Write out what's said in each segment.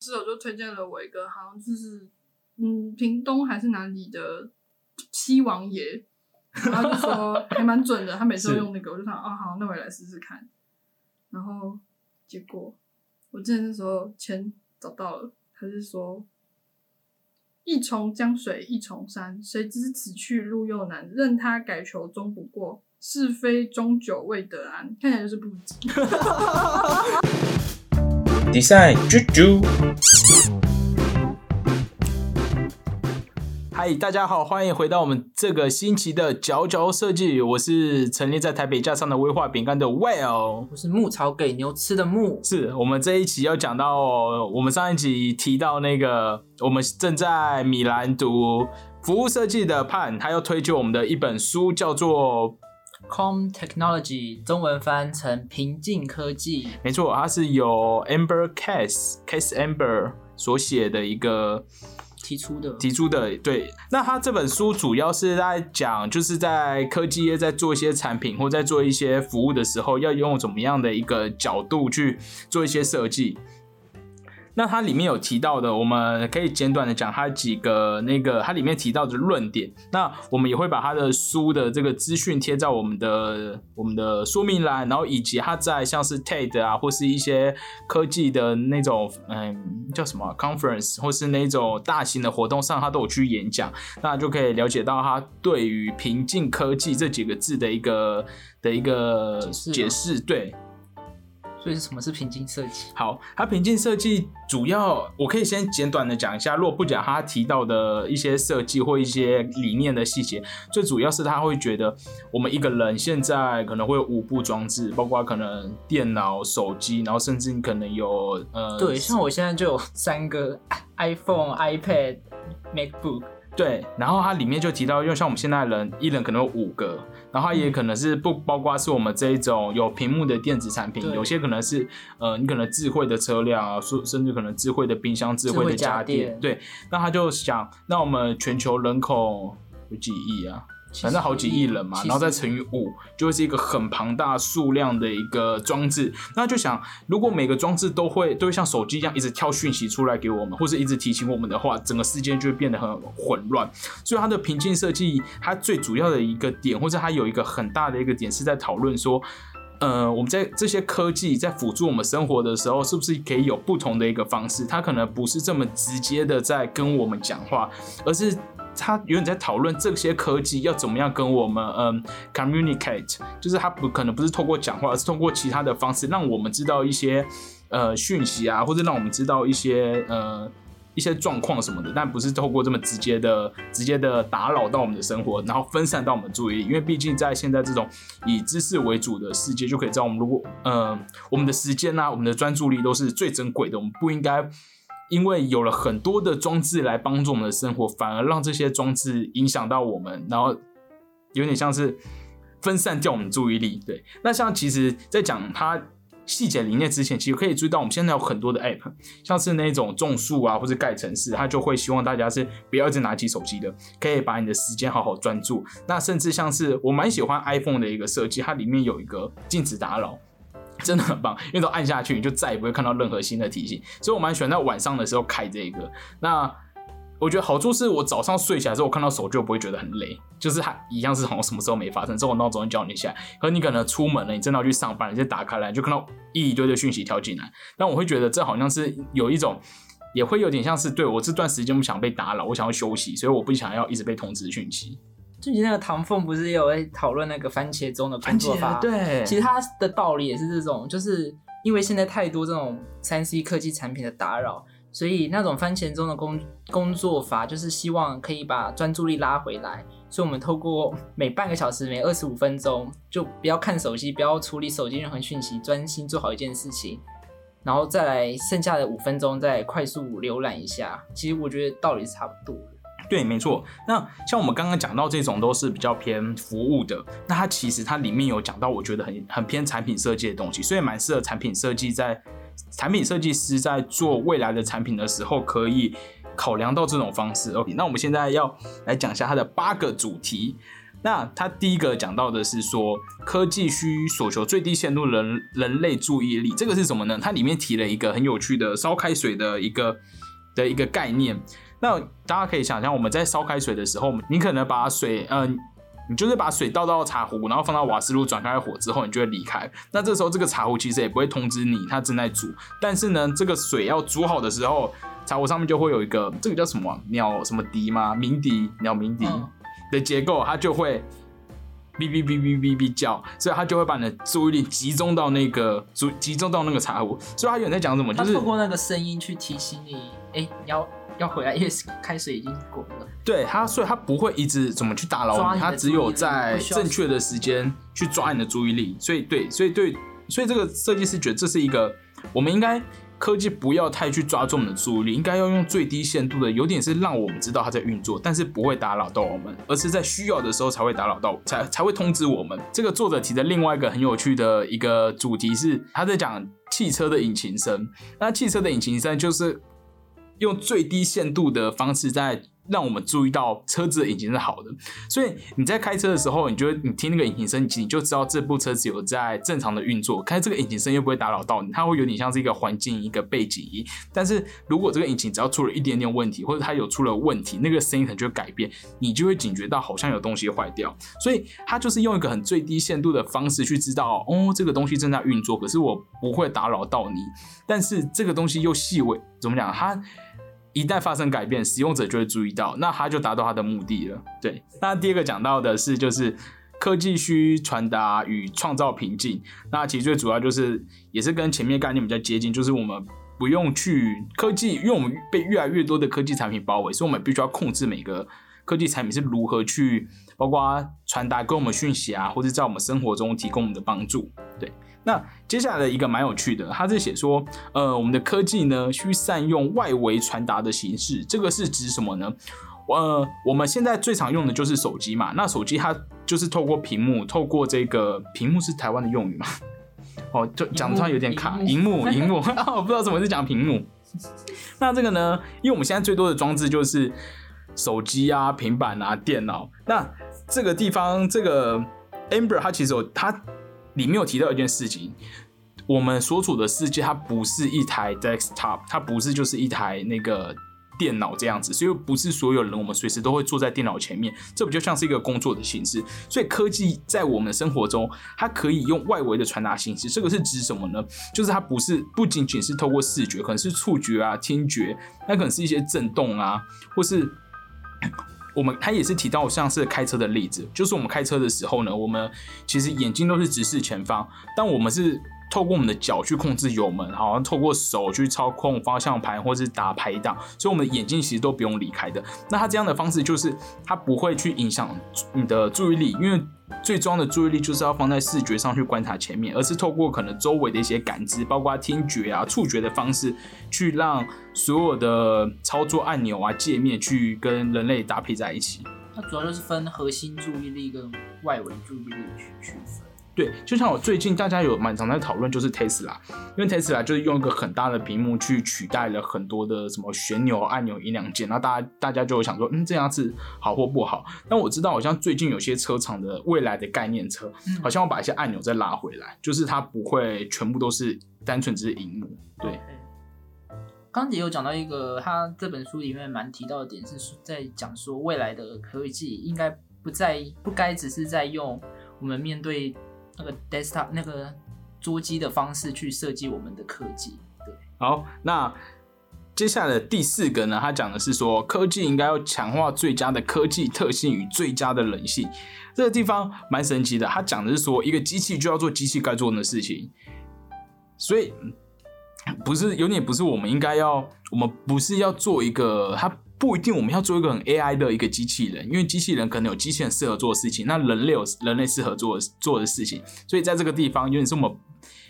室友就推荐了我一个，好像就是嗯，屏东还是哪里的七王爷，然后就说 还蛮准的，他每次都用那个，我就想啊，好，那我也来试试看。然后结果我之前那时候钱找到了，他是说一重江水一重山，谁知此去路又难，任他改求终不过，是非终究未得安。看起来就是不急。Design 啾啾。嗨，大家好，欢迎回到我们这个星期的佼佼设计。我是陈列在台北架上的威化饼干的 Well。我是牧草给牛吃的牧，是我们这一期要讲到，我们上一集提到那个，我们正在米兰读服务设计的盼，他要推荐我们的一本书，叫做 Com Technology 中文翻成平静科技。没错，它是由 Amber Case Case Amber 所写的一个提出的提出的。对，那他这本书主要是在讲，就是在科技业在做一些产品或在做一些服务的时候，要用怎么样的一个角度去做一些设计。那它里面有提到的，我们可以简短的讲它几个那个它里面提到的论点。那我们也会把它的书的这个资讯贴在我们的我们的说明栏，然后以及它在像是 TED 啊，或是一些科技的那种嗯叫什么 conference，或是那种大型的活动上，它都有去演讲，那就可以了解到它对于平静科技这几个字的一个的一个解释解释，对。所以什么是平静设计？好，它平静设计主要我可以先简短的讲一下，如果不讲他提到的一些设计或一些理念的细节，最主要是他会觉得我们一个人现在可能会有五部装置，包括可能电脑、手机，然后甚至你可能有呃，对，像我现在就有三个 iPhone、iPad、MacBook，对，然后它里面就提到，因为像我们现在人一人可能有五个，然后它也可能是不包括是我们这一种有屏幕的电子产品，有些可能是呃，你可能智慧的车辆啊，甚甚至可能智慧的冰箱、智慧的慧家电对，那他就想，那我们全球人口有几亿啊？反正好几亿人嘛，然后再乘以五，就会是一个很庞大数量的一个装置。那就想，如果每个装置都会都会像手机一样一直跳讯息出来给我们，或者一直提醒我们的话，整个世界就会变得很混乱。所以它的平静设计，它最主要的一个点，或者它有一个很大的一个点，是在讨论说。呃，我们在这些科技在辅助我们生活的时候，是不是可以有不同的一个方式？它可能不是这么直接的在跟我们讲话，而是他有点在讨论这些科技要怎么样跟我们嗯 communicate，就是他不可能不是透过讲话，而是通过其他的方式让我们知道一些呃讯息啊，或者让我们知道一些呃一些状况什么的，但不是透过这么直接的直接的打扰到我们的生活，然后分散到我们的注意力。因为毕竟在现在这种以知识为主的世界，就可以知道我们如果呃我们的时间啊，我们的专注力都是最珍贵的，我们不应该。因为有了很多的装置来帮助我们的生活，反而让这些装置影响到我们，然后有点像是分散掉我们注意力。对，那像其实，在讲它细节理念之前，其实可以注意到，我们现在有很多的 app，像是那种种树啊，或者盖城市，它就会希望大家是不要一直拿起手机的，可以把你的时间好好专注。那甚至像是我蛮喜欢 iPhone 的一个设计，它里面有一个禁止打扰。真的很棒，因为都按下去，你就再也不会看到任何新的提醒。所以我蛮喜欢在晚上的时候开这个。那我觉得好处是我早上睡起来之后，我看到手就不会觉得很累，就是它一样是好像什么时候没发生，之后我闹钟叫你起来。可你可能出门了，你真的要去上班，你就打开来就看到一堆的讯息跳进来。但我会觉得这好像是有一种，也会有点像是对我这段时间不想被打扰，我想要休息，所以我不想要一直被通知讯息。最近那个唐凤不是也有在讨论那个番茄钟的工作法？对，其实它的道理也是这种，就是因为现在太多这种三 C 科技产品的打扰，所以那种番茄钟的工工作法就是希望可以把专注力拉回来。所以我们透过每半个小时、每二十五分钟，就不要看手机，不要处理手机任何讯息，专心做好一件事情，然后再来剩下的五分钟再快速浏览一下。其实我觉得道理是差不多的。对，没错。那像我们刚刚讲到这种都是比较偏服务的，那它其实它里面有讲到，我觉得很很偏产品设计的东西，所以蛮适合产品设计在产品设计师在做未来的产品的时候可以考量到这种方式。OK，那我们现在要来讲一下它的八个主题。那他第一个讲到的是说，科技需所求最低限度人人类注意力，这个是什么呢？它里面提了一个很有趣的烧开水的一个的一个概念。那大家可以想象，我们在烧开水的时候，你可能把水，嗯、你就是把水倒到茶壶，然后放到瓦斯炉转开火之后，你就会离开。那这时候这个茶壶其实也不会通知你它正在煮，但是呢，这个水要煮好的时候，茶壶上面就会有一个这个叫什么啊鸟什么笛吗？鸣笛，鸟鸣笛嗯的结构，它就会。哔哔哔哔哔哔叫，所以它就会把你的注意力集中到那个注集中到那个茶壶，所以它有人在讲什么，就是他透过那个声音去提醒你，哎、你要要回来，因为开水已经滚了。对它，所以它不会一直怎么去打扰你，抓你的它只有在正确的时间去抓你的注意力。所以对，所以对，所以这个设计师觉得这是一个我们应该科技不要太去抓住我们的注意力，应该要用最低限度的，有点是让我们知道它在运作，但是不会打扰到我们，而是在需要的时候才会打扰到，才才会通知我们。这个作者提的另外一个很有趣的一个主题是，他在讲汽车的引擎声。那汽车的引擎声就是用最低限度的方式在让我们注意到车子的引擎是好的，所以你在开车的时候，你就会你听那个引擎声，你就知道这部车子有在正常的运作。开这个引擎声又不会打扰到你，它会有点像是一个环境一个背景音。但是如果这个引擎只要出了一点点问题，或者它有出了问题，那个声音可能就会改变，你就会警觉到好像有东西坏掉。所以它就是用一个很最低限度的方式去知道哦，这个东西正在运作，可是我不会打扰到你。但是这个东西又细微，怎么讲？它一旦发生改变，使用者就会注意到，那他就达到他的目的了。对，那第二个讲到的是就是。科技需传达与创造平静，那其实最主要就是也是跟前面概念比较接近，就是我们不用去科技，因为我们被越来越多的科技产品包围，所以我们必须要控制每个科技产品是如何去，包括传达给我们讯息啊，或者在我们生活中提供我们的帮助。对，那接下来的一个蛮有趣的，他是写说，呃，我们的科技呢需善用外围传达的形式，这个是指什么呢？呃，我们现在最常用的就是手机嘛，那手机它就是透过屏幕，透过这个屏幕是台湾的用语嘛？哦，就讲出来有点卡，荧幕，荧幕，我不知道怎么是讲屏幕。那这个呢，因为我们现在最多的装置就是手机啊、平板啊、电脑。那这个地方，这个 Amber 它其实有它里面有提到一件事情，我们所处的世界它不是一台 desktop，它不是就是一台那个电脑这样子，所以不是所有人我们随时都会坐在电脑前面，这不就像是一个工作的形式？所以科技在我们生活中，它可以用外围的传达形式，这个是指什么呢？就是它不是不仅仅是透过视觉，可能是触觉啊、听觉，那可能是一些震动啊，或是。我们他也是提到像是开车的例子，就是我们开车的时候呢，我们其实眼睛都是直视前方，但我们是透过我们的脚去控制油门，好像透过手去操控方向盘或是打排档，所以我们的眼睛其实都不用离开的。那他这样的方式就是他不会去影响你的注意力，因为最终的注意力就是要放在视觉上去观察前面，而是透过可能周围的一些感知，包括听觉啊、触觉的方式，去让所有的操作按钮啊、界面去跟人类搭配在一起。它主要就是分核心注意力跟外围注意力去区分。对，就像我最近大家有蛮常在讨论，就是 Tesla，因为 Tesla 就是用一个很大的屏幕去取代了很多的什么旋钮、按钮、音量键，然后大家大家就会想说，嗯，这样子好或不好？但我知道好像最近有些车厂的未来的概念车，嗯好像要把一些按钮再拉回来，就是它不会全部都是单纯只是荧幕。对，刚刚也有讲到一个，他这本书里面蛮提到的点是在讲说未来的科技应该不在不该只是在用我们面对那个 desktop 那个桌机的方式去设计我们的科技。对，好，那接下来的第四个呢，他讲的是说，科技应该要强化最佳的科技特性与最佳的人性。这个地方蛮神奇的，他讲的是说，一个机器就要做机器该做的事情，所以不是有点不是我们应该要，我们不是要做一个，它不一定我们要做一个很 AI 的一个机器人，因为机器人可能有机器人适合做的事情，那人类有人类适合做做的事情，所以在这个地方因为是我们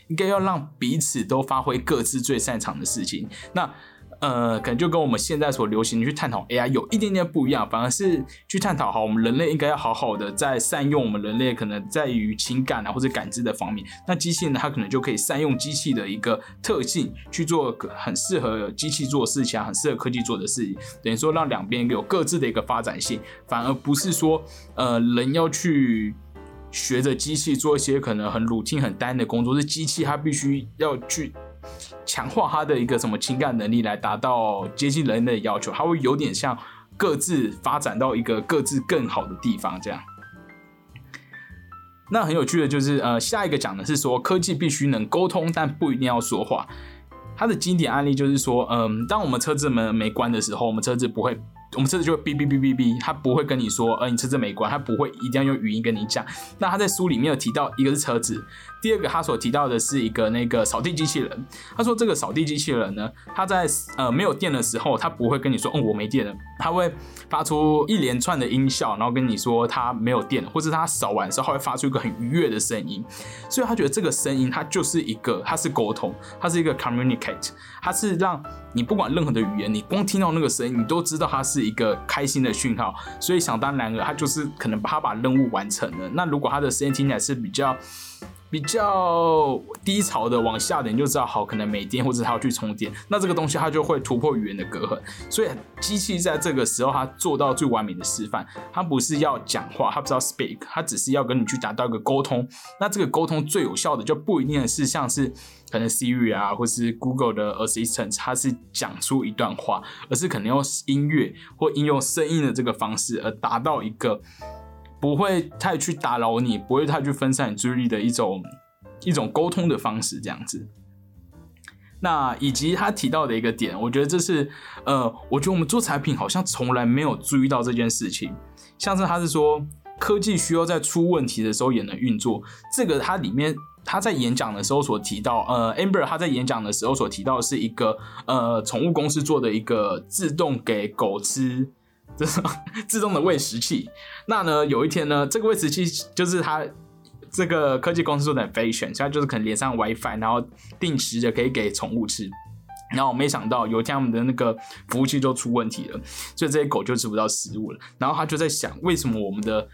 应该要让彼此都发挥各自最擅长的事情。那呃，可能就跟我们现在所流行去探讨 AI 有一点点不一样，反而是去探讨好我们人类应该要好好的在善用我们人类可能在于情感啊或者感知的方面，那机器呢它可能就可以善用机器的一个特性去做很适合机器做事情啊、很适合科技做的事情，等于说让两边有各自的一个发展性，反而不是说呃人要去学着机器做一些可能很 routine 很单的工作，是机器它必须要去。强化他的一个什么情感能力来达到接近人类的要求，他会有点像各自发展到一个各自更好的地方这样。那很有趣的就是，呃，下一个讲的是说科技必须能沟通，但不一定要说话。它的经典案例就是说，嗯，当我们车子门没关的时候，我们车子不会。我们车子就会哔哔哔哔哔，他不会跟你说，呃，你车子没关，他不会一定要用语音跟你讲。那他在书里面有提到，一个是车子，第二个他所提到的是一个那个扫地机器人。他说这个扫地机器人呢，他在呃没有电的时候，他不会跟你说，哦，我没电了，他会发出一连串的音效，然后跟你说他没有电，或者他扫完之后会发出一个很愉悦的声音。所以他觉得这个声音，它就是一个，它是沟通，它是一个 communicate，它是让你不管任何的语言，你光听到那个声音，你都知道它是。一个开心的讯号，所以想当然了，他就是可能他把任务完成了。那如果他的声音听起来是比较比较低潮的，往下的，你就知道好，可能没电或者他要去充电，那这个东西它就会突破语言的隔阂。所以机器在这个时候，它做到最完美的示范，它不是要讲话，它不是要 speak，它只是要跟你去达到一个沟通。那这个沟通最有效的，就不一定是像是。可能 Siri 啊，或是 Google 的 Assistant，它是讲出一段话，而是可能用音乐或应用声音的这个方式，而达到一个不会太去打扰你，不会太去分散你注意力的一种一种沟通的方式，这样子。那以及他提到的一个点，我觉得这是呃，我觉得我们做产品好像从来没有注意到这件事情，像是他是说科技需要在出问题的时候也能运作，这个它里面。他在演讲的时候所提到，呃，Amber 他在演讲的时候所提到是一个呃宠物公司做的一个自动给狗吃，这种自动的喂食器。那呢，有一天呢，这个喂食器就是它这个科技公司做的 fashion，所以就是可能连上 WiFi，然后定时的可以给宠物吃。然后没想到有一天他们的那个服务器就出问题了，所以这些狗就吃不到食物了。然后他就在想，为什么我们的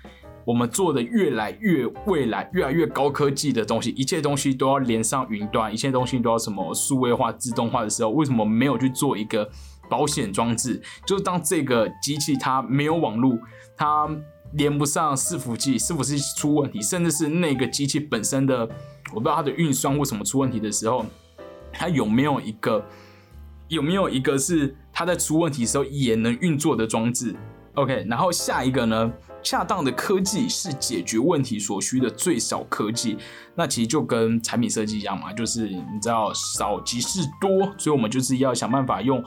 我们做的越来越未来，越来越高科技的东西，一切东西都要连上云端，一切东西都要什么数位化、自动化的时候，为什么没有去做一个保险装置？就是当这个机器它没有网络，它连不上伺服器，伺服器出问题，甚至是那个机器本身的，我不知道它的运算为什么出问题的时候，它有没有一个有没有一个是它在出问题的时候也能运作的装置？OK，然后下一个呢？恰当的科技是解决问题所需的最少科技，那其实就跟产品设计一样嘛，就是你知道少即是多，所以我们就是要想办法用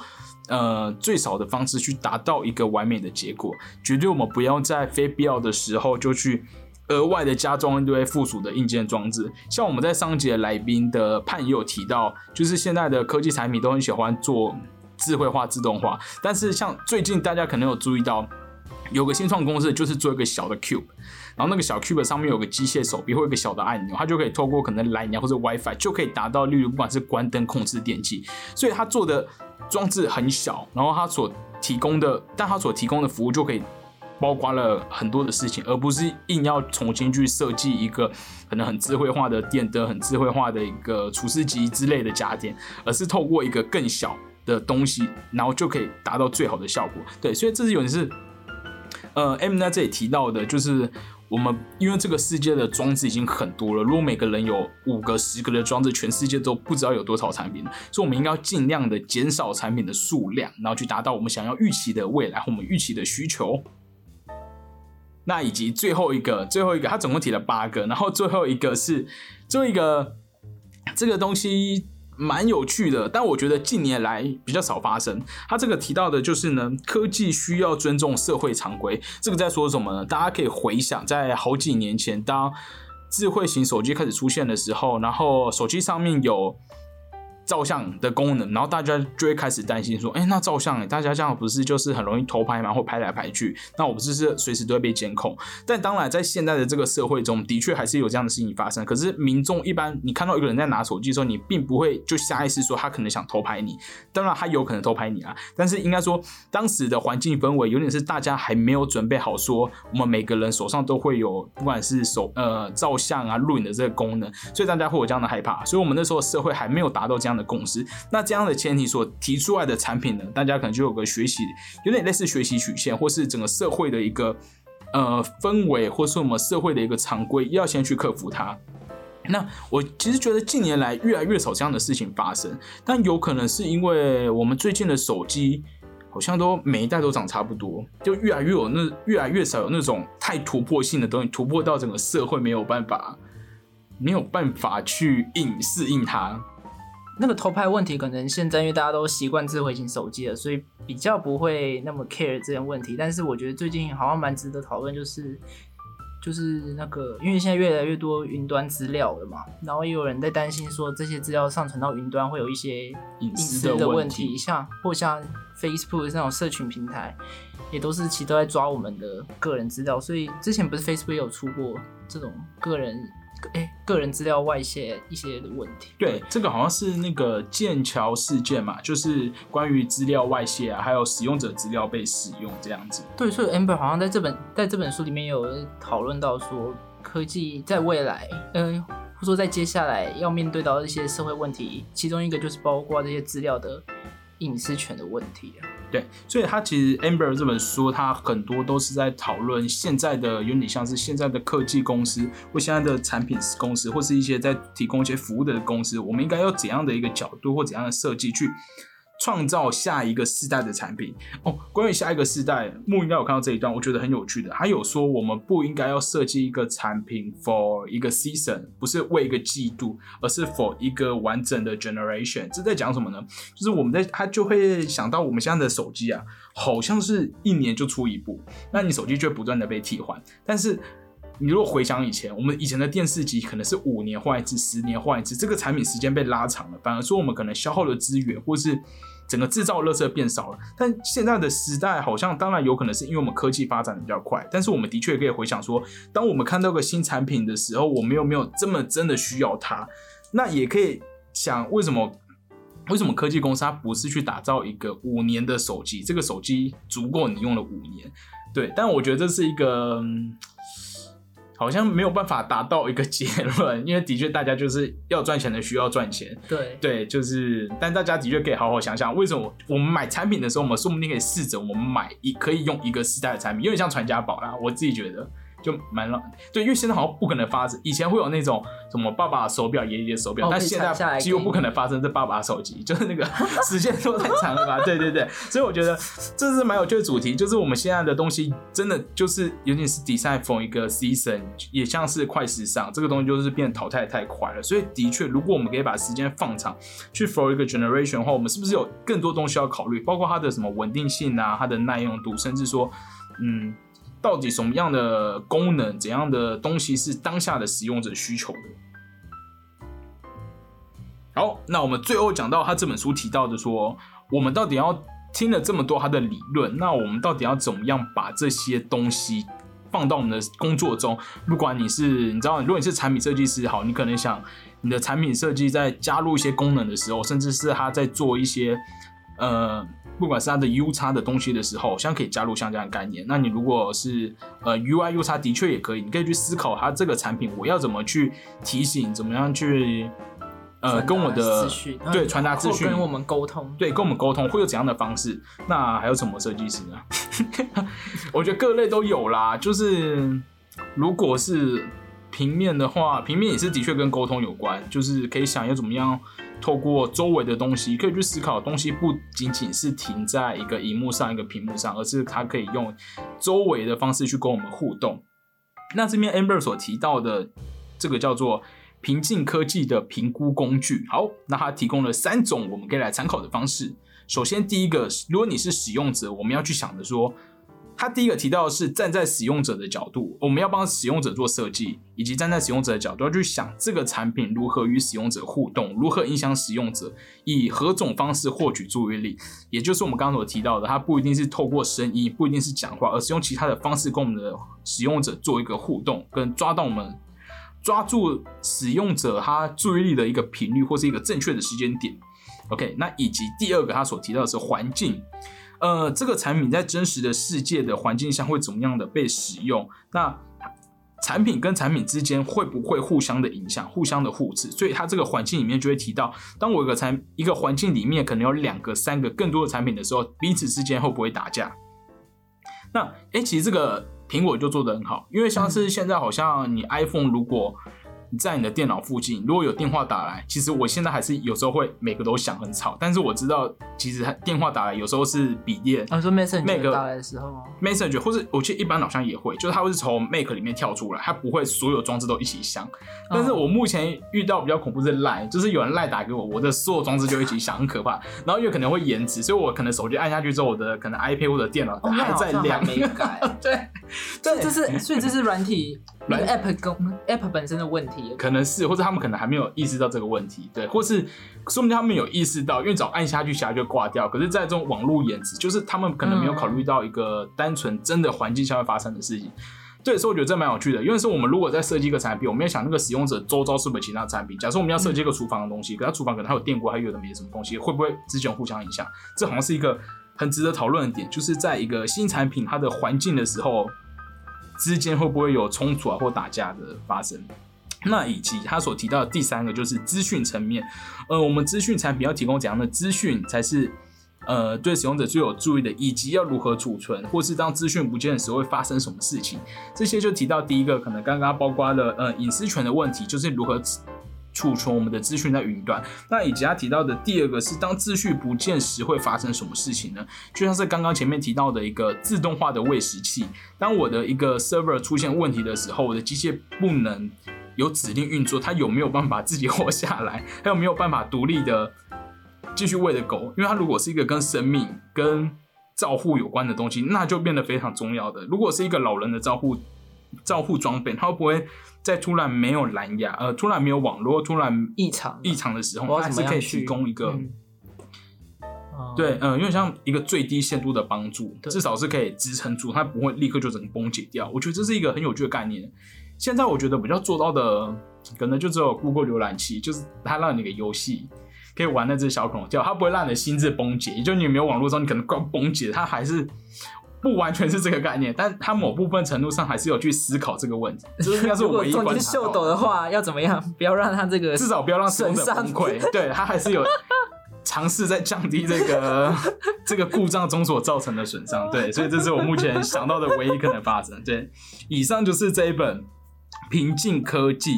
呃最少的方式去达到一个完美的结果。绝对我们不要在非必要的时候就去额外的加装一堆附属的硬件装置。像我们在上节来宾的判也有提到，就是现在的科技产品都很喜欢做智慧化、自动化，但是像最近大家可能有注意到。有个新创公司就是做一个小的 cube，然后那个小 cube 上面有个机械手臂或一个小的按钮，它就可以透过可能蓝牙或者 WiFi 就可以达到，例如不管是关灯控制电器，所以它做的装置很小，然后它所提供的，但它所提供的服务就可以包括了很多的事情，而不是硬要重新去设计一个可能很智慧化的电灯、很智慧化的一个除湿机之类的家电，而是透过一个更小的东西，然后就可以达到最好的效果。对，所以这是有点是。呃，M 在这里提到的，就是我们因为这个世界的装置已经很多了，如果每个人有五个、十个的装置，全世界都不知道有多少产品，所以我们应该要尽量的减少产品的数量，然后去达到我们想要预期的未来和我们预期的需求。那以及最后一个，最后一个，他总共提了八个，然后最后一个是最后一个这个东西。蛮有趣的，但我觉得近年来比较少发生。他这个提到的就是呢，科技需要尊重社会常规。这个在说什么呢？大家可以回想，在好几年前，当智慧型手机开始出现的时候，然后手机上面有照相的功能，然后大家就会开始担心说，哎，那照相，大家这样不是就是很容易偷拍吗？或拍来拍去，那我不是是随时都会被监控？但当然，在现在的这个社会中，的确还是有这样的事情发生。可是民众一般，你看到一个人在拿手机的时候，你并不会就下意识说他可能想偷拍你。当然，他有可能偷拍你啊，但是应该说，当时的环境氛围有点是大家还没有准备好，说我们每个人手上都会有，不管是手呃照相啊、录影的这个功能，所以大家会有这样的害怕。所以我们那时候社会还没有达到这样。的共识，那这样的前提所提出来的产品呢，大家可能就有个学习，有点类似学习曲线，或是整个社会的一个呃氛围，或是我们社会的一个常规，要先去克服它。那我其实觉得近年来越来越少这样的事情发生，但有可能是因为我们最近的手机好像都每一代都长差不多，就越来越有那越来越少有那种太突破性的东西，突破到整个社会没有办法没有办法去应适应它。那个偷拍问题，可能现在因为大家都习惯智慧型手机了，所以比较不会那么 care 这件问题。但是我觉得最近好像蛮值得讨论，就是就是那个，因为现在越来越多云端资料了嘛，然后也有人在担心说这些资料上传到云端会有一些隐私的问题，像或像 Facebook 那种社群平台，也都是其实都在抓我们的个人资料。所以之前不是 Facebook 有出过这种个人。哎，个人资料外泄一些的问题。对，这个好像是那个剑桥事件嘛，就是关于资料外泄啊，还有使用者资料被使用这样子。对，所以 Amber 好像在这本在这本书里面有讨论到说，科技在未来，嗯，或者说在接下来要面对到一些社会问题，其中一个就是包括这些资料的隐私权的问题啊。对，所以他其实 Amber 这本书，他很多都是在讨论现在的有点像是现在的科技公司或现在的产品公司，或是一些在提供一些服务的公司，我们应该要怎样的一个角度或怎样的设计去。创造下一个世代的产品哦。关于下一个世代，木应该有看到这一段，我觉得很有趣的。还有说，我们不应该要设计一个产品 for 一个 season，不是为一个季度，而是 for 一个完整的 generation。这在讲什么呢？就是我们在他就会想到我们现在的手机啊，好像是一年就出一部，那你手机就不断的被替换。但是你如果回想以前，我们以前的电视机可能是五年换一次，十年换一次，这个产品时间被拉长了，反而说我们可能消耗的资源或是。整个制造垃圾变少了，但现在的时代好像当然有可能是因为我们科技发展的比较快，但是我们的确可以回想说，当我们看到个新产品的时候，我们有没有这么真的需要它？那也可以想为什么为什么科技公司它不是去打造一个五年的手机？这个手机足够你用了五年，对，但我觉得这是一个。好像没有办法达到一个结论，因为的确大家就是要赚钱的需要赚钱，对对，就是，但大家的确可以好好想想，为什么我们买产品的时候，我们说不定可以试着我们买一可以用一个时代的产品，有点像传家宝啦，我自己觉得。就蛮浪，对，因为现在好像不可能发生。以前会有那种什么爸爸手表、爷爷手表，但现在几乎不可能发生。这爸爸手机就是那个时间都太长了吧？对对对，所以我觉得这是蛮有趣的主题，就是我们现在的东西真的就是有点是 design for 一个 season，也像是快时尚，这个东西就是变淘汰太快了。所以的确，如果我们可以把时间放长，去 for 一个 generation 的话，我们是不是有更多东西要考虑？包括它的什么稳定性啊，它的耐用度，甚至说，嗯。到底什么样的功能、怎样的东西是当下的使用者需求的？好，那我们最后讲到他这本书提到的，说我们到底要听了这么多他的理论，那我们到底要怎么样把这些东西放到我们的工作中？不管你是你知道，如果你是产品设计师，好，你可能想你的产品设计在加入一些功能的时候，甚至是他在做一些呃。不管是它的 U 叉的东西的时候，像可以加入像这样的概念。那你如果是呃 UI U 叉的确也可以，你可以去思考它这个产品我要怎么去提醒，怎么样去呃跟我的对传达资讯，跟我们沟通，对跟我们沟通会有怎样的方式？那还有什么设计师呢？我觉得各类都有啦。就是如果是平面的话，平面也是的确跟沟通有关，就是可以想要怎么样。透过周围的东西，可以去思考东西不仅仅是停在一个荧幕上、一个屏幕上，而是它可以用周围的方式去跟我们互动。那这边 Amber 所提到的这个叫做平静科技的评估工具，好，那它提供了三种我们可以来参考的方式。首先，第一个，如果你是使用者，我们要去想的说。他第一个提到的是站在使用者的角度，我们要帮使用者做设计，以及站在使用者的角度要去想这个产品如何与使用者互动，如何影响使用者，以何种方式获取注意力。也就是我们刚刚所提到的，它不一定是透过声音，不一定是讲话，而是用其他的方式跟我们的使用者做一个互动，跟抓到我们抓住使用者他注意力的一个频率，或是一个正确的时间点。OK，那以及第二个他所提到的是环境。呃，这个产品在真实的世界的环境下会怎么样的被使用？那产品跟产品之间会不会互相的影响、互相的互斥？所以它这个环境里面就会提到，当我一个产一个环境里面可能有两个、三个、更多的产品的时候，彼此之间会不会打架？那哎，其实这个苹果就做得很好，因为像是现在好像你 iPhone 如果你在你的电脑附近，如果有电话打来，其实我现在还是有时候会每个都响很吵，但是我知道其实电话打来有时候是笔电，啊，说 Messenger 打来的时候吗？Messenger 或者我记得一般好像也会，就是它会是从 Mac 里面跳出来，它不会所有装置都一起响。但是我目前遇到比较恐怖是 Line，就是有人 Line 打给我，我的所有装置就一起响，很可怕。然后因为可能会延迟，所以我可能手机按下去之后，我的可能 iPad 或者电脑哦，还在亮。没改。对，所以这是，所以这是软体那个软 App 跟 App 本身的问题。可能是或者他们可能还没有意识到这个问题，对，或是说不定他们有意识到，因为早按下去，下就挂掉。可是，在这种网络延迟，就是他们可能没有考虑到一个单纯真的环境下会发生的事情。对，所以我觉得这蛮有趣的，因为是我们如果在设计一个产品，我们要想那个使用者周遭是不是其他产品。假设我们要设计一个厨房的东西，可它厨房可能还有电锅，还有的没什么东西，会不会之间互相影响？这好像是一个很值得讨论的点，就是在一个新产品它的环境的时候，之间会不会有冲突啊或打架的发生？那以及他所提到的第三个就是资讯层面，呃，我们资讯产品要提供怎样的资讯才是呃对使用者最有注意的，以及要如何储存，或是当资讯不见的时候会发生什么事情，这些就提到第一个，可能刚刚包括了呃隐私权的问题，就是如何储存我们的资讯在云端。那以及他提到的第二个是，当秩序不见时会发生什么事情呢？就像是刚刚前面提到的一个自动化的喂食器，当我的一个 server 出现问题的时候，我的机械不能有指令运作，它有没有办法自己活下来？还有没有办法独立的继续喂的狗？因为它如果是一个跟生命、跟照护有关的东西，那就变得非常重要的。如果是一个老人的照护照护装备，它会不会在突然没有蓝牙、呃，突然没有网络、突然异常异常的时候，它还是可以提供一个。对，嗯，因为像一个最低限度的帮助，至少是可以支撑住，它不会立刻就整个崩解掉。我觉得这是一个很有趣的概念。现在我觉得比较做到的，可能就只有 Google 浏览器，就是它让你个游戏可以玩那只小恐龙叫，它不会让你的心智崩解。也就你没有网络之后，你可能快要崩解，它还是不完全是这个概念，但他某部分程度上还是有去思考这个问题。这应该是我唯一观察到斗的话，要怎么样？不要让他这个至少不要让使用者崩溃。对他还是有尝试在降低这个 这个故障中所造成的损伤。对，所以这是我目前想到的唯一可能发生。对，以上就是这一本《平静科技》。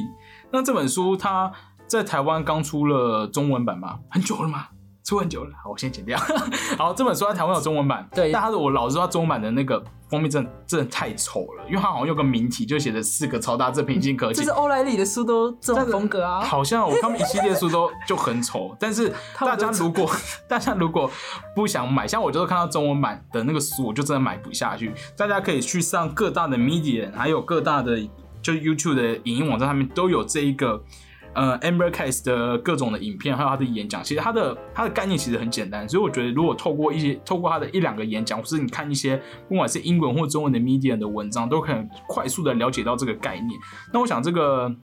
那这本书它在台湾刚出了中文版吗？很久了吗？出很久了，好，我先剪掉。好，这本书在台湾有中文版，对但它的我老实说，它中文版的那个封面真的真的太丑了，因为它好像有个名题，就写着四个超大字“平静科技”，这是欧莱里的书都这种风格啊。好像我他们一系列书都就很丑，但是 大家如果 大家如果不想买，像我就是看到中文版的那个书，我就真的买不下去。大家可以去上各大的 media，还有各大的就是 YouTube 的影音网站上面都有这一个呃 Amber Case 的各种的影片，还有他的演讲。其实他的他的概念其实很简单，所以我觉得如果透过一些透过他的一两个演讲，或是你看一些不管是英文或中文的 media 的文章，都可以快速的了解到这个概念。那我想这个。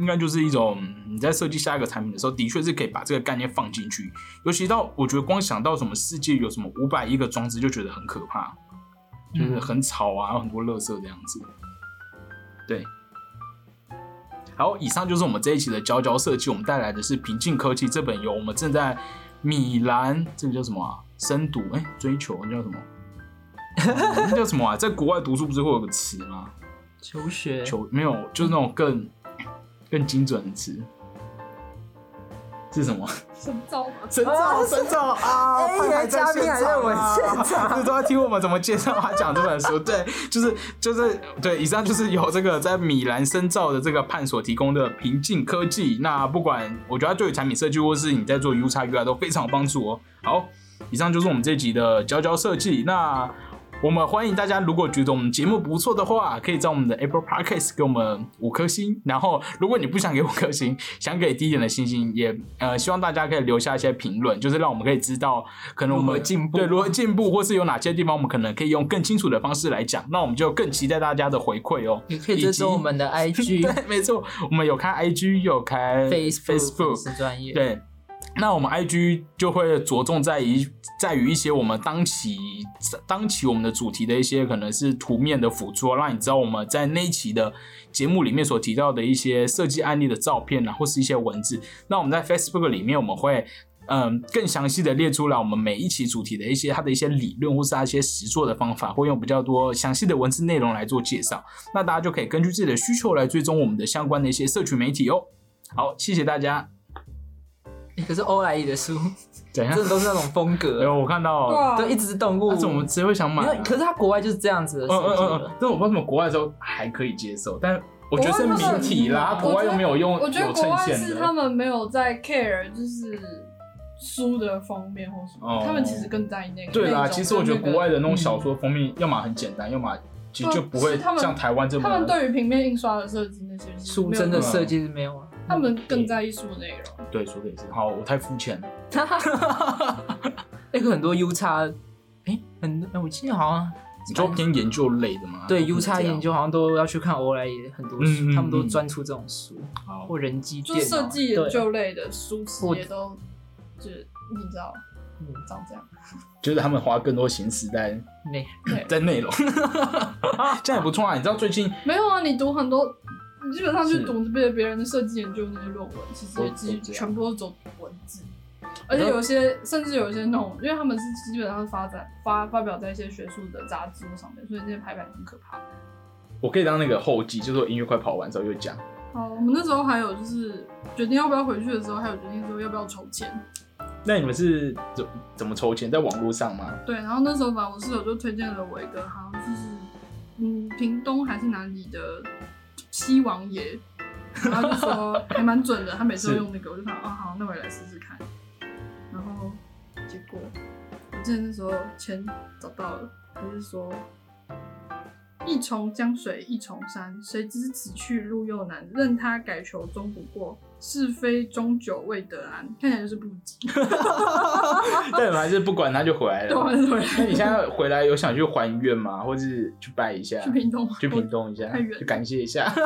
应该就是一种你在设计下一个产品的时候，的确是可以把这个概念放进去。尤其到我觉得光想到什么世界有什么五百亿个装置，就觉得很可怕，就是很吵啊，有很多垃圾这样子。对，好，以上就是我们这一期的佼佼设计，我们带来的是平静科技这本由我们正在米兰，这个叫什么啊？深读哎、追求那叫什么？哦那叫什么啊？在国外读书不是会有个词吗？求学求没有，就是那种更更精准的词是什么？深造吗，深造，深造啊！哎派还在嘉宾还在我现场 就是都在听我们怎么介绍他讲这本书。对，就是就是对，以上就是有这个在米兰深造的这个判所提供的平静科技。那不管我觉得它对于产品设计或是你在做 U 叉 UI 都非常有帮助哦。好，以上就是我们这集的佼佼设计。那我们欢迎大家，如果觉得我们节目不错的话，可以在我们的 Apple Podcast 给我们五颗星。然后，如果你不想给五颗星，想给低一点的星星，也呃希望大家可以留下一些评论，就是让我们可以知道可能我们进步对如何进步，或是有哪些地方我们可能可以用更清楚的方式来讲。那我们就更期待大家的回馈哦。也可以追踪我们的 IG、对，没错，我们有开 IG，有开 Facebook、Facebook，是专业。对，那我们 IG 就会着重在于在于一些我们当期当期我们的主题的一些可能是图面的辅助，让你知道我们在那一期的节目里面所提到的一些设计案例的照片啊，或是一些文字。那我们在 Facebook 里面我们会。嗯，更详细的列出来我们每一期主题的一些它的一些理论，或是它一些实作的方法，会用比较多详细的文字内容来做介绍。那大家就可以根据自己的需求来追踪我们的相关的一些社群媒体哦。好，谢谢大家。欸可是欧莱雅的书 怎样真？的都是那种风哎格，有，我看到对一直是动物。但是我们谁会想买、啊？可是他国外就是这样子的设嗯嗯嗯嗯，。但我不知道为什么国外的时候还可以接受，但我觉得是名体啦，国外国外又没有用我觉得有国外衬线的。是他们没有在 care，就是书的封面或什么，哦他们其实更在意那个。对啦，其实我觉得国外的那种小说封面，要么很简单，要么其实就不会像台湾这么。他们对于平面印刷的设计那些书真的设计是没有啊。他们更在意书的内容。对说的也是。好，我太肤浅了。那个很多 U 叉，哎，很哎我记得好像你说偏研究类的吗？对 U 叉研。究好像都要去看欧莱伊很多嗯书，嗯他们都嗯专出这种书好或人机就设计研究类的书词也都，就是你知道嗯长这样。就是他们花更多心思在内对，在内容，这样也不错啊。你知道最近没有啊，你读很多，你基本上去是读别别人的设计研究那些论文，其实也都基全部都走文字，而且有些甚至有一些那种，因为他们是基本上是发展发发表在一些学术的杂志上面，所以那些排版很可怕。我可以当那个后记，就是我音乐快跑完之后又讲。好，我们那时候还有就是决定要不要回去的时候，还有决定说要不要筹钱。那你们是怎怎么筹钱？在网络上吗？对，然后那时候反正我室友就推荐了我一个，好像就是嗯屏东还是哪里的西王爷，然后就说还蛮准的，他每次都用那个，我就想啊好，那我也来试试看。然后结果我记得那时候钱找到了，他就说。一重江水一重山，谁知此去路又难，任他改求终不过，是非终究未得安。看起来就是不急，但你们还是不管他就回来了。还是回来那你现在回来有想去还愿吗？或是去拜一下？去屏东，去屏东一下去感谢一下。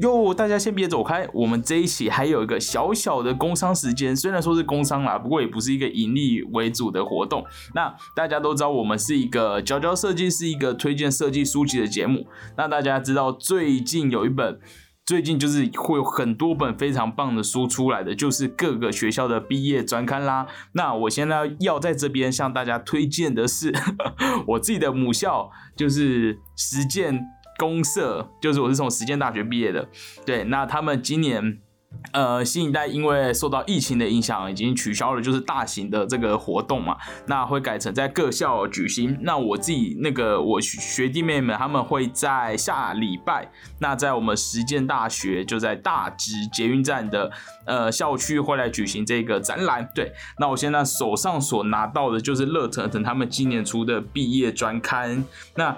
哟，大家先别走开，我们这一期还有一个小小的工商时间，虽然说是工商啦，不过也不是一个盈利为主的活动。那大家都知道，我们是一个佼佼设计，是一个推荐设计书籍的节目。那大家知道，最近有一本。最近就是会有很多本非常棒的书出来的，就是各个学校的毕业专刊啦。那我现在要在这边向大家推荐的是 我自己的母校，就是实践公社，就是我是从实践大学毕业的。对，那他们今年。呃，新一代因为受到疫情的影响，已经取消了就是大型的这个活动嘛，那会改成在各校举行。那我自己那个我学弟妹们他们会在下礼拜，那在我们实践大学就在大直捷运站的呃校区会来举行这个展览。对，那我现在手上所拿到的就是乐腾腾他们今年出的毕业专刊。那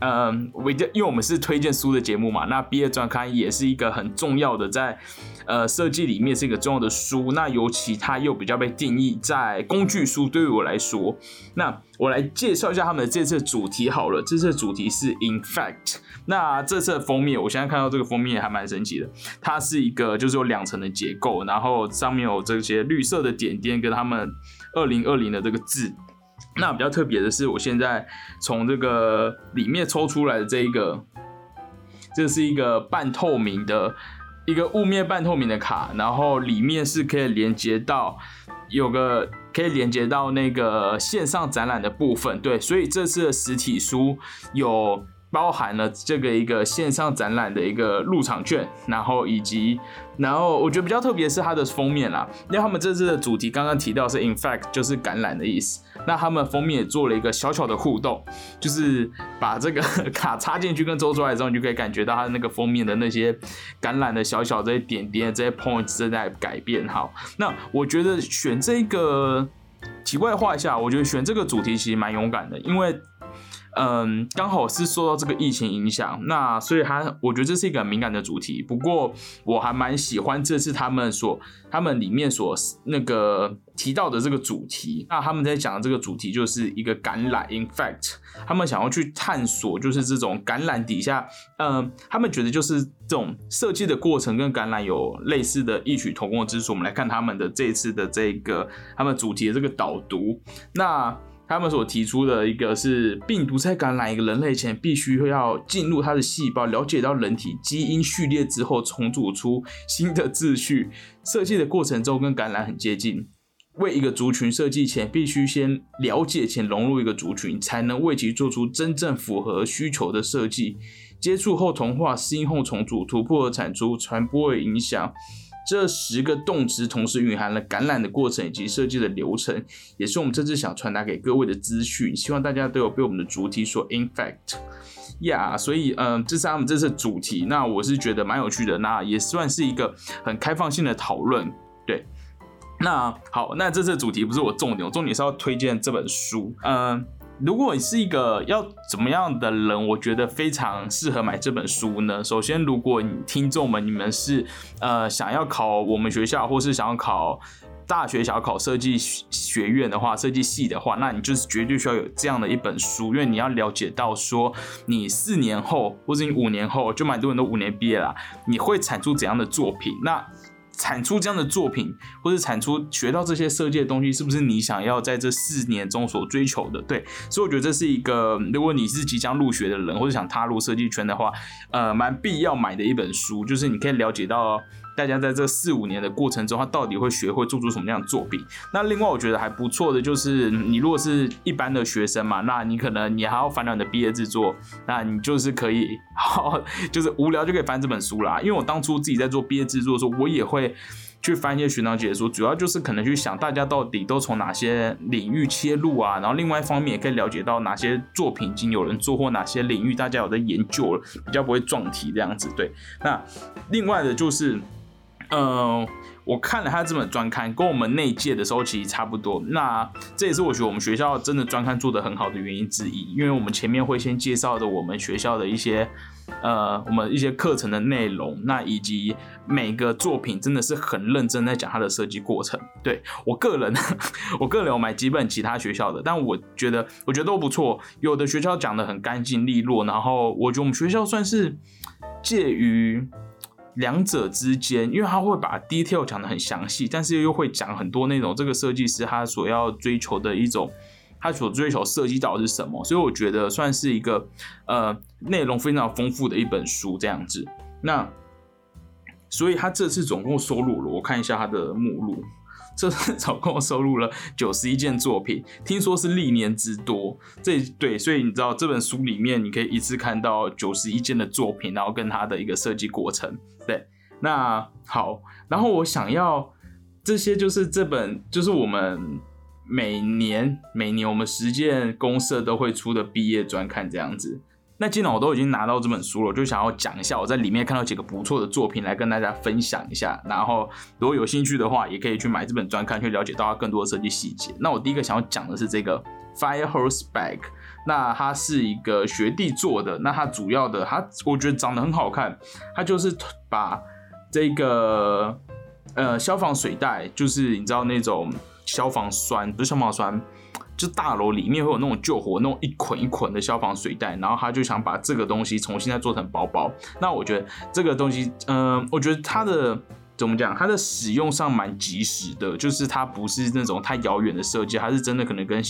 嗯，我因为我们是推荐书的节目嘛，那毕业专刊也是一个很重要的在呃设计里面是一个重要的书。那尤其它又比较被定义在工具书，对于我来说，那我来介绍一下他们的这次主题好了。这次的主题是 In fact，那这次的封面，我现在看到这个封面还蛮神奇的，它是一个就是有两层的结构，然后上面有这些绿色的点点跟他们二零二零的这个字。那比较特别的是，我现在从这个里面抽出来的这一个，这是一个半透明的一个雾面半透明的卡，然后里面是可以连接到有个可以连接到那个线上展览的部分。对，所以这次的实体书有包含了这个一个线上展览的一个入场券，然后以及，然后我觉得比较特别是它的封面啦，因为他们这次的主题刚刚提到是 in fact 就是橄榄的意思，那他们封面也做了一个小小的互动，就是把这个 卡插进去跟抽出来之后，你就可以感觉到它那个封面的那些橄榄的小小这些点点这些 points 正在改变。好，那我觉得选这个题外话一下，我觉得选这个主题其实蛮勇敢的，因为。嗯，刚好是受到这个疫情影响，那所以他我觉得这是一个很敏感的主题。不过我还蛮喜欢这次他们所他们里面所那个提到的这个主题。那他们在讲的这个主题就是一个橄榄，in fact，他们想要去探索就是这种橄榄底下，嗯，他们觉得就是这种设计的过程跟橄榄有类似的异曲同工之处。我们来看他们的这一次的这个他们主题的这个导读，那。他们所提出的一个是病毒在感染一个人类前，必须要进入它的细胞，了解到人体基因序列之后，重组出新的秩序。设计的过程中跟感染很接近。为一个族群设计前，必须先了解且融入一个族群，才能为其做出真正符合需求的设计。接触后同化，适应后重组，突破而产出，传播而影响。这十个动词同时蕴含了感染的过程以及设计的流程，也是我们这次想传达给各位的资讯。希望大家都有被我们的主题所 infect，呀，所以嗯，这是他们这次主题。那我是觉得蛮有趣的，那也算是一个很开放性的讨论。对，那好，那这次主题不是我重点，我重点是要推荐这本书。嗯。如果你是一个要怎么样的人，我觉得非常适合买这本书呢。首先，如果你听众们你们是呃想要考我们学校，或是想要考大学，想要考设计学院的话，设计系的话，那你就是绝对需要有这样的一本书，因为你要了解到说你四年后或者你五年后，就蛮多人都五年毕业了，你会产出怎样的作品？那产出这样的作品，或者产出学到这些设计的东西，是不是你想要在这四年中所追求的？对，所以我觉得这是一个，如果你是即将入学的人，或者想踏入设计圈的话，呃，蛮必要买的一本书，就是你可以了解到。大家在这四五年的过程中，他到底会学会做出什么样的作品？那另外我觉得还不错的就是，你如果是一般的学生嘛，那你可能你还要烦恼你的毕业制作，那你就是可以，好，就是无聊就可以翻这本书啦。因为我当初自己在做毕业制作的时候，我也会去翻一些学长姐的书，主要就是可能去想大家到底都从哪些领域切入啊，然后另外一方面也可以了解到哪些作品已经有人做或哪些领域大家有在研究了，比较不会撞题这样子。对，那另外的就是。嗯，我看了他这本专刊，跟我们那届的时候其实差不多。那这也是我觉得我们学校真的专刊做的很好的原因之一，因为我们前面会先介绍的我们学校的一些呃，我们一些课程的内容，那以及每个作品真的是很认真在讲它的设计过程。对我个人，我个人有买几本其他学校的，但我觉得我觉得都不错。有的学校讲的很干净利落，然后我觉得我们学校算是介于。两者之间，因为他会把 detail 讲的很详细，但是又会讲很多那种这个设计师他所要追求的一种，他所追求设计到底是什么，所以我觉得算是一个呃内容非常丰富的一本书这样子。那所以他这次总共收录了，我看一下他的目录。这总共收录了九十一件作品，听说是历年之多。这对，所以你知道这本书里面，你可以一次看到九十一件的作品，然后跟它的一个设计过程。对，那好，然后我想要这些，就是这本，就是我们每年每年我们实践公社都会出的毕业专刊这样子。那既然我都已经拿到这本书了，我就想要讲一下我在里面看到几个不错的作品来跟大家分享一下。然后如果有兴趣的话，也可以去买这本专刊，去了解到它更多的设计细节。那我第一个想要讲的是这个 Fire Horse Bag，那它是一个学弟做的。那它主要的，它我觉得长得很好看。它就是把这个呃消防水袋，就是你知道那种消防栓，不是消防栓。就大楼里面会有那种救火那种一捆一捆的消防水袋，然后他就想把这个东西重新再做成包包。那我觉得这个东西，嗯，我觉得它的怎么讲，它的使用上蛮及时的，就是它不是那种太遥远的设计，还是真的可能跟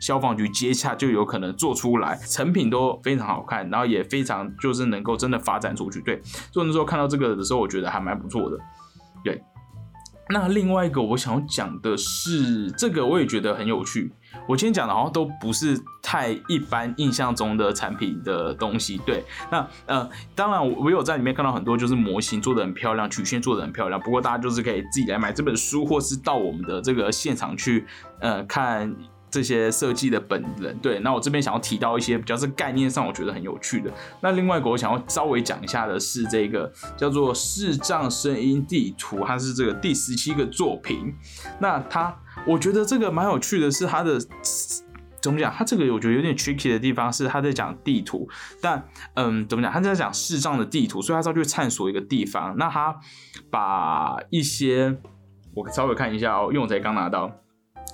消防局接洽就有可能做出来，成品都非常好看，然后也非常就是能够真的发展出去。对，所以那时候看到这个的时候，我觉得还蛮不错的。对，那另外一个我想要讲的是，这个我也觉得很有趣。我今天讲的好像都不是太一般印象中的产品的东西。对，那呃，当然我我有在里面看到很多就是模型做的很漂亮，曲线做的很漂亮。不过大家就是可以自己来买这本书，或是到我们的这个现场去呃看。这些设计的本人，对，那我这边想要提到一些比较是概念上我觉得很有趣的。那另外一个我想要稍微讲一下的是这个叫做视障声音地图，它是这个第十七个作品。那它我觉得这个蛮有趣的，是它的怎么讲？它这个我觉得有点 tricky 的地方是它在讲地图，但嗯，怎么讲？他在讲视障的地图，所以他要去探索一个地方。那他把一些我稍微看一下哦，因为我才刚拿到。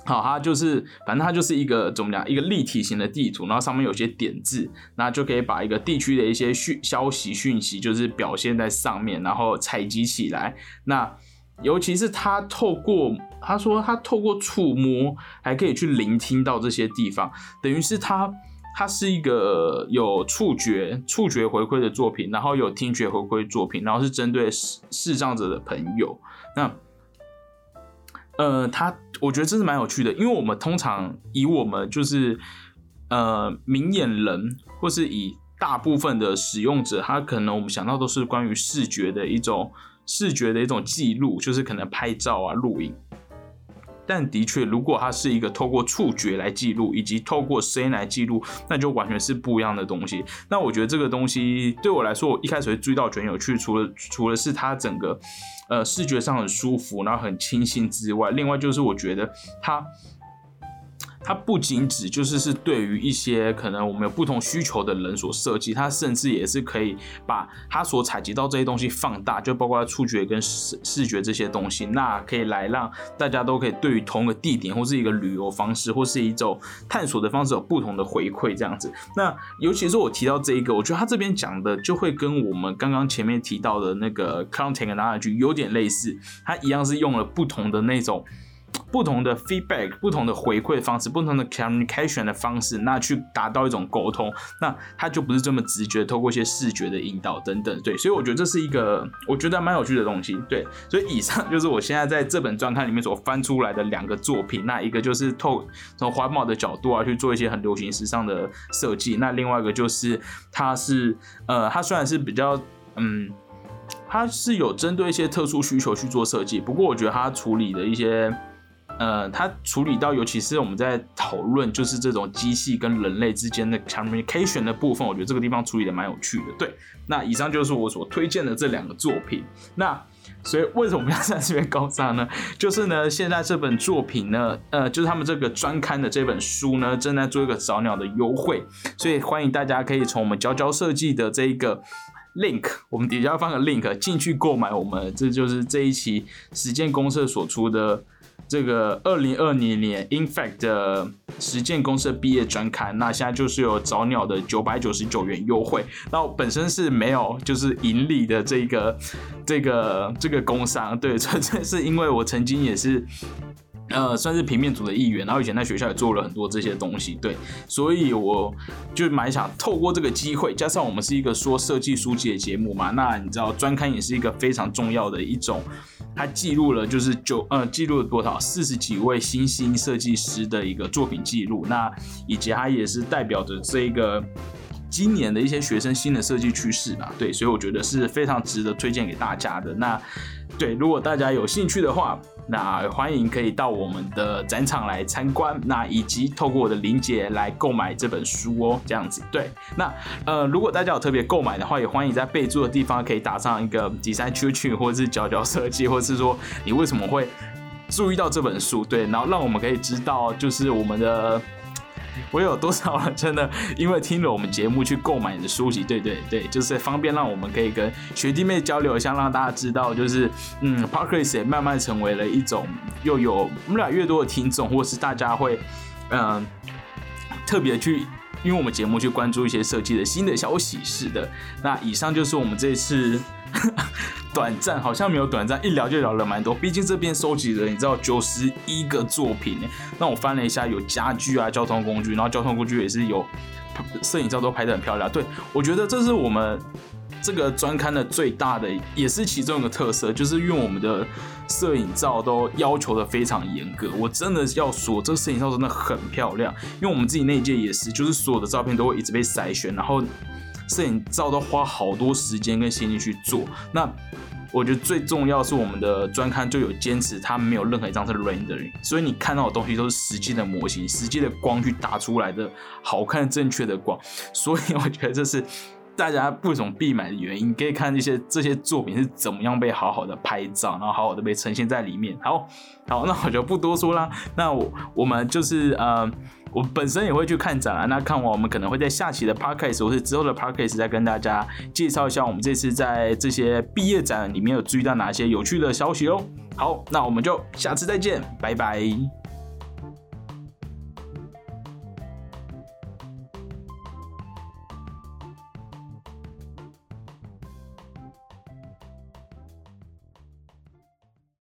好，它就是，反正它就是一个怎么讲，一个立体型的地图，然后上面有些点字，那就可以把一个地区的一些讯消息讯息，就是表现在上面，然后采集起来。那尤其是它透过，他说他透过触摸，还可以去聆听到这些地方，等于是它，它是一个有触觉、触觉回馈的作品，然后有听觉回馈作品，然后是针对视视障者的朋友。那呃，他我觉得真是蛮有趣的，因为我们通常以我们就是呃明眼人，或是以大部分的使用者，他可能我们想到都是关于视觉的一种视觉的一种记录，就是可能拍照啊、录影。但的确，如果它是一个透过触觉来记录，以及透过声音来记录，那就完全是不一样的东西。那我觉得这个东西对我来说，我一开始会注意到觉得有趣，除了除了是它整个呃视觉上很舒服，然后很清新之外，另外就是我觉得它。它不仅只就是是对于一些可能我们有不同需求的人所设计，它甚至也是可以把它所采集到这些东西放大，就包括触觉跟视视觉这些东西，那可以来让大家都可以对于同个地点或是一个旅游方式或是一种探索的方式有不同的回馈这样子。那尤其是我提到这一个，我觉得他这边讲的就会跟我们刚刚前面提到的那个 content knowledge 有点类似，它一样是用了不同的那种。不同的 feedback，不同的回馈方式，不同的 communication 的方式，那去达到一种沟通，那它就不是这么直觉，透过一些视觉的引导等等，对，所以我觉得这是一个我觉得蛮有趣的东西，对，所以以上就是我现在在这本专刊里面所翻出来的两个作品，那一个就是透从环保的角度啊去做一些很流行时尚的设计，那另外一个就是它是呃，它虽然是比较嗯，它是有针对一些特殊需求去做设计，不过我觉得它处理的一些。呃，它处理到，尤其是我们在讨论就是这种机器跟人类之间的 communication 的部分，我觉得这个地方处理的蛮有趣的。对，那以上就是我所推荐的这两个作品。那所以为什么要在这边高三呢？就是呢，现在这本作品呢，呃，就是他们这个专刊的这本书呢，正在做一个早鸟的优惠，所以欢迎大家可以从我们娇娇设计的这一个 link，我们底下放个 link 进去购买我们，这就是这一期实践公社所出的。这个二零二零年 Infact 的实践公社毕业专刊，那现在就是有早鸟的九百九十九元优惠。那本身是没有就是盈利的这个这个这个工商，对，纯粹是因为我曾经也是呃算是平面组的一员，然后以前在学校也做了很多这些东西，对，所以我就蛮想透过这个机会，加上我们是一个说设计书籍的节目嘛，那你知道专刊也是一个非常重要的一种。它记录了就是九呃记录了多少四十几位新兴设计师的一个作品记录，那以及它也是代表着这个今年的一些学生新的设计趋势吧，对，所以我觉得是非常值得推荐给大家的。那对，如果大家有兴趣的话。那欢迎可以到我们的展场来参观，那以及透过我的林姐来购买这本书哦，这样子对。那呃，如果大家有特别购买的话，也欢迎在备注的地方可以打上一个第三区区，或者是角角设计，或者是说你为什么会注意到这本书，对，然后让我们可以知道，就是我们的。我有多少人真的因为听了我们节目去购买你的书籍？对对对，就是方便让我们可以跟学弟妹交流一下，让大家知道，就是嗯，Parkers 也慢慢成为了一种又有我们俩越多的听众，或是大家会嗯特别去因为我们节目去关注一些设计的新的消息是的。那以上就是我们这次。短暂好像没有短暂，一聊就聊了蛮多。毕竟这边收集了你知道九十一个作品呢。那我翻了一下，有家具啊，交通工具，然后交通工具也是有摄影照都拍得很漂亮。对我觉得这是我们这个专刊的最大的也是其中一个特色，就是用我们的摄影照都要求的非常严格。我真的要说，这摄影照真的很漂亮，因为我们自己那一届也是，就是所有的照片都会一直被筛选，然后摄影照都花好多时间跟心力去做。那我觉得最重要是我们的专刊就有坚持，它没有任何一张是 rendering，所以你看到的东西都是实际的模型、实际的光去打出来的好看、正确的光。所以我觉得这是大家为什么必买的原因。你可以看一些这些作品是怎么样被好好的拍照，然后好好的被呈现在里面。好，好，那我就不多说啦。那我我们就是呃。我本身也会去看展啊，那看完我们可能会在下期的 podcast 或是之后的 podcast 再跟大家介绍一下我们这次在这些毕业展里面有注意到哪些有趣的消息哦。好，那我们就下次再见，拜拜。